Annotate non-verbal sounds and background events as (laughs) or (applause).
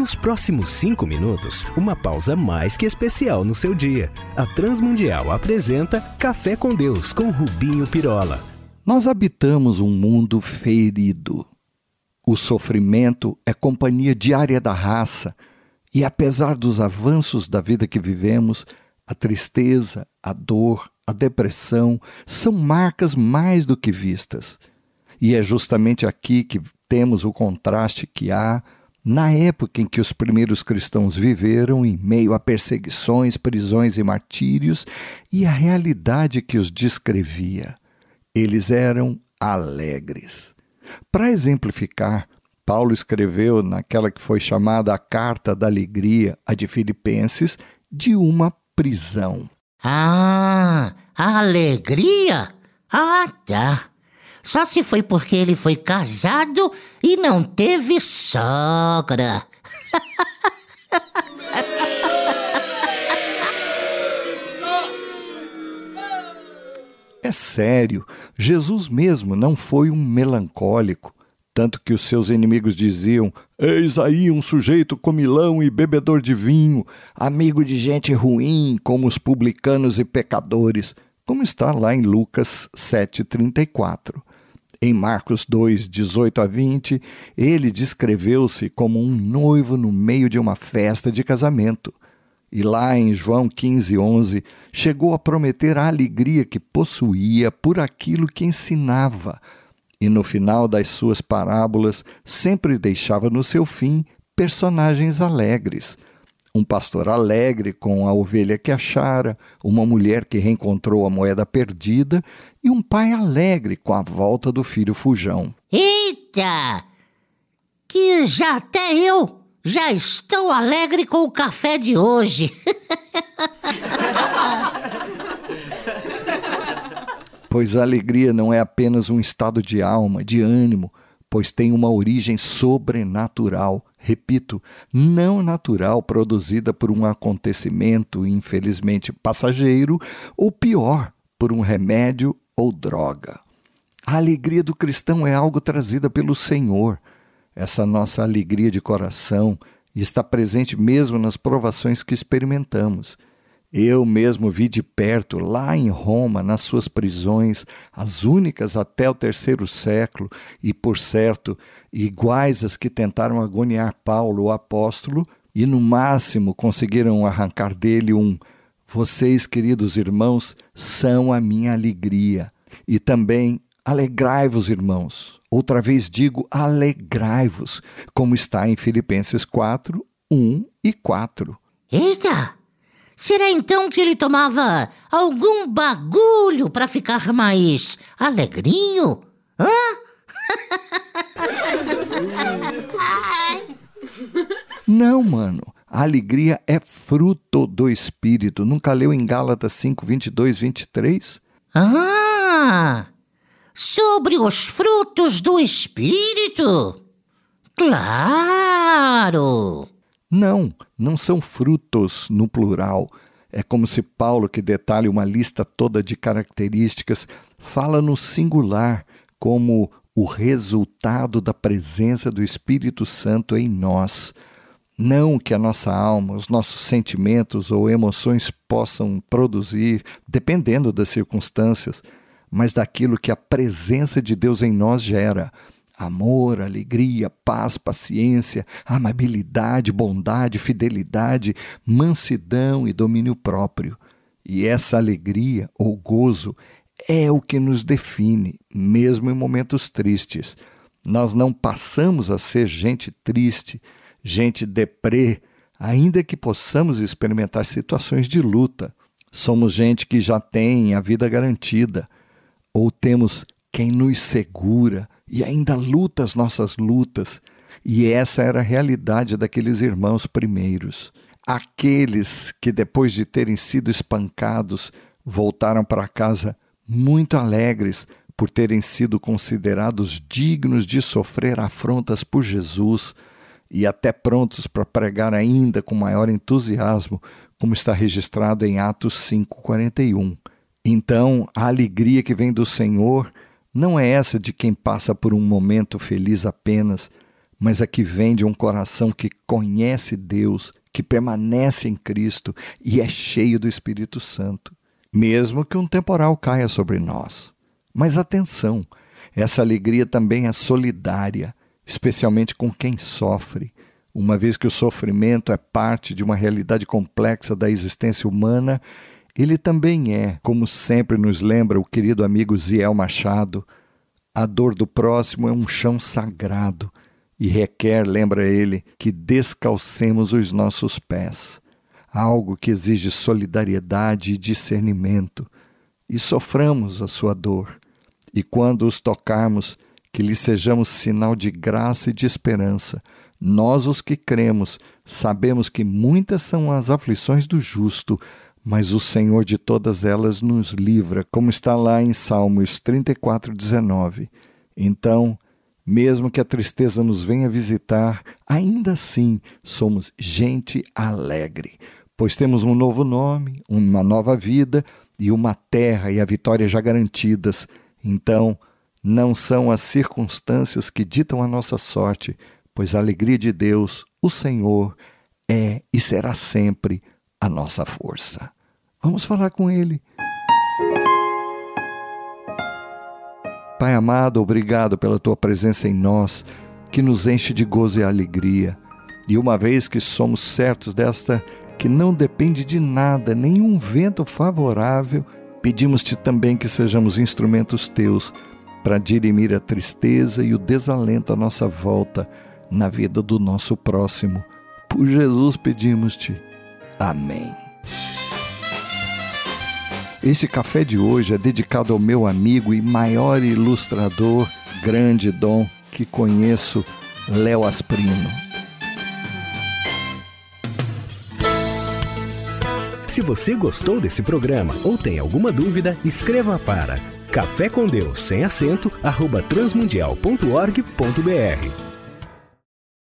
Nos próximos cinco minutos, uma pausa mais que especial no seu dia. A Transmundial apresenta Café com Deus com Rubinho Pirola. Nós habitamos um mundo ferido. O sofrimento é companhia diária da raça, e apesar dos avanços da vida que vivemos, a tristeza, a dor, a depressão são marcas mais do que vistas. E é justamente aqui que temos o contraste que há na época em que os primeiros cristãos viveram em meio a perseguições, prisões e martírios, e a realidade que os descrevia. Eles eram alegres. Para exemplificar, Paulo escreveu naquela que foi chamada a Carta da Alegria, a de Filipenses, de uma prisão. Ah, alegria? Ah, tá. Só se foi porque ele foi casado e não teve sogra. É sério, Jesus mesmo não foi um melancólico, tanto que os seus inimigos diziam: Eis aí um sujeito comilão e bebedor de vinho, amigo de gente ruim, como os publicanos e pecadores, como está lá em Lucas 7,34. Em Marcos 2, 18 a 20, ele descreveu-se como um noivo no meio de uma festa de casamento. E lá em João 15, 11, chegou a prometer a alegria que possuía por aquilo que ensinava. E no final das suas parábolas, sempre deixava no seu fim personagens alegres um pastor alegre com a ovelha que achara, uma mulher que reencontrou a moeda perdida e um pai alegre com a volta do filho fujão. Eita! Que já até eu já estou alegre com o café de hoje. (laughs) pois a alegria não é apenas um estado de alma, de ânimo, pois tem uma origem sobrenatural repito, não natural produzida por um acontecimento infelizmente passageiro, ou pior, por um remédio ou droga. A alegria do cristão é algo trazida pelo Senhor. Essa nossa alegria de coração está presente mesmo nas provações que experimentamos. Eu mesmo vi de perto, lá em Roma, nas suas prisões, as únicas até o terceiro século, e, por certo, iguais às que tentaram agoniar Paulo, o apóstolo, e no máximo conseguiram arrancar dele um: Vocês, queridos irmãos, são a minha alegria. E também, alegrai-vos, irmãos. Outra vez digo, alegrai-vos, como está em Filipenses 4, 1 e 4. Eita! Será então que ele tomava algum bagulho para ficar mais alegrinho? Hã? (laughs) Não, mano. A alegria é fruto do Espírito. Nunca leu em Gálatas 5, 22, 23? Ah! Sobre os frutos do Espírito? Claro! Não, não são frutos no plural. É como se Paulo, que detalha uma lista toda de características, fala no singular, como o resultado da presença do Espírito Santo em nós. Não que a nossa alma, os nossos sentimentos ou emoções possam produzir, dependendo das circunstâncias, mas daquilo que a presença de Deus em nós gera amor, alegria, paz, paciência, amabilidade, bondade, fidelidade, mansidão e domínio próprio. E essa alegria ou gozo é o que nos define, mesmo em momentos tristes. Nós não passamos a ser gente triste, gente deprê, ainda que possamos experimentar situações de luta. Somos gente que já tem a vida garantida, ou temos quem nos segura, e ainda luta as nossas lutas. E essa era a realidade daqueles irmãos primeiros. Aqueles que, depois de terem sido espancados, voltaram para casa muito alegres por terem sido considerados dignos de sofrer afrontas por Jesus e até prontos para pregar ainda com maior entusiasmo, como está registrado em Atos 5:41. Então, a alegria que vem do Senhor não é essa de quem passa por um momento feliz apenas, mas a que vem de um coração que conhece Deus, que permanece em Cristo e é cheio do Espírito Santo, mesmo que um temporal caia sobre nós. Mas atenção, essa alegria também é solidária, especialmente com quem sofre, uma vez que o sofrimento é parte de uma realidade complexa da existência humana, ele também é, como sempre nos lembra o querido amigo Ziel Machado, a dor do próximo é um chão sagrado e requer, lembra ele, que descalcemos os nossos pés, algo que exige solidariedade e discernimento, e soframos a sua dor. E quando os tocarmos, que lhe sejamos sinal de graça e de esperança. Nós, os que cremos, sabemos que muitas são as aflições do justo, mas o Senhor de todas elas nos livra, como está lá em Salmos 34, 19. Então, mesmo que a tristeza nos venha visitar, ainda assim somos gente alegre, pois temos um novo nome, uma nova vida e uma terra e a vitória já garantidas. Então, não são as circunstâncias que ditam a nossa sorte, pois a alegria de Deus, o Senhor, é e será sempre a nossa força. Vamos falar com Ele. Pai amado, obrigado pela tua presença em nós, que nos enche de gozo e alegria. E uma vez que somos certos desta, que não depende de nada, nenhum vento favorável, pedimos-te também que sejamos instrumentos teus para dirimir a tristeza e o desalento à nossa volta na vida do nosso próximo. Por Jesus pedimos-te. Amém. Este café de hoje é dedicado ao meu amigo e maior ilustrador, grande dom que conheço, Léo Asprino. Se você gostou desse programa ou tem alguma dúvida, escreva para Café com Deus sem acento arroba transmundial.org.br